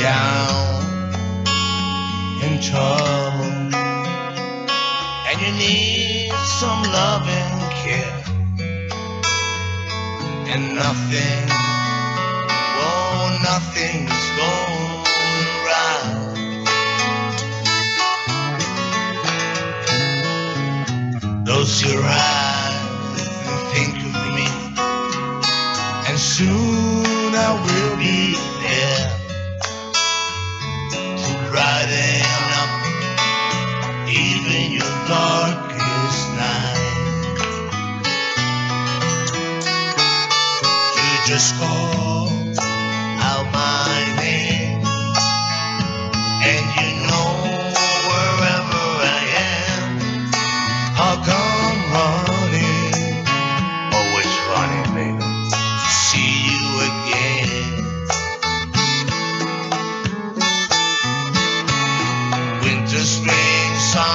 down in trouble and you need some loving care and nothing, oh, nothing's going right. Close your eyes and think of me, and soon I will be. Brighten up even your darkest night. You just call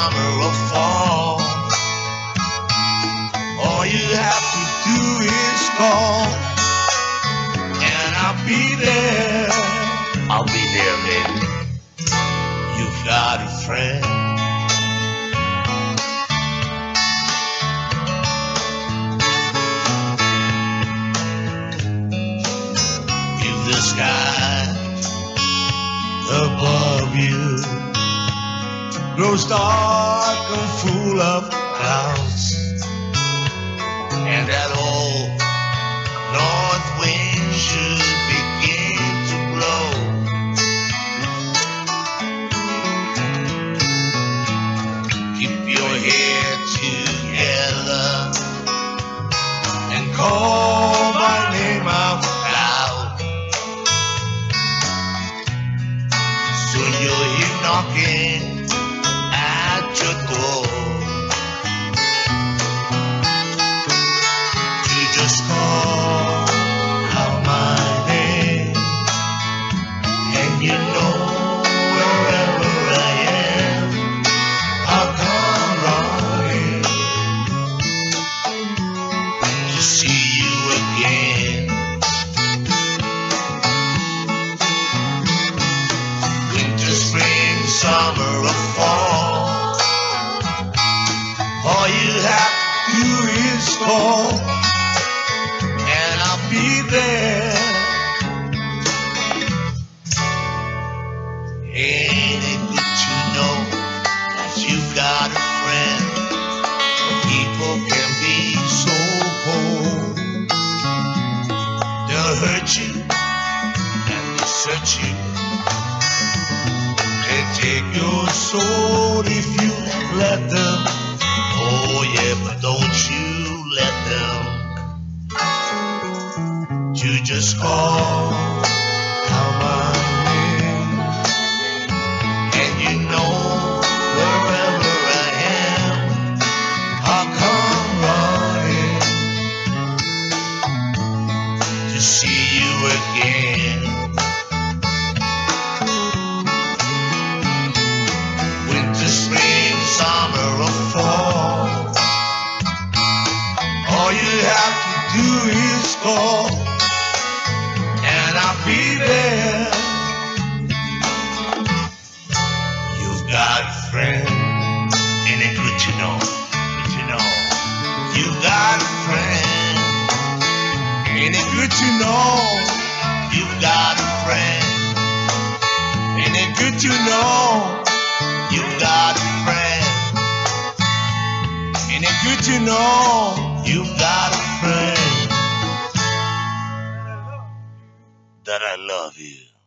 summer, or fall. All you have to do is call, and I'll be there. I'll be there, baby. You've got a friend. Grows dark and full of clouds, and that old north wind should begin to blow. Keep your head together and call my name out loud. Soon you'll hear knocking All you have to do is call, and I'll be there. Ain't it good to know that you've got a friend? People can be so cold. They'll hurt you and desert you. They take your soul if you let them. You just call out my name, and you know wherever I am, I'll come running to see you again. Winter, spring, summer, or fall. All you have to do is call, be there. You've got a friend, and it's good to know, good to know. You've got a friend, and it's good to know. You've got a friend, and it's good to know. You've got a friend, and it's good to know.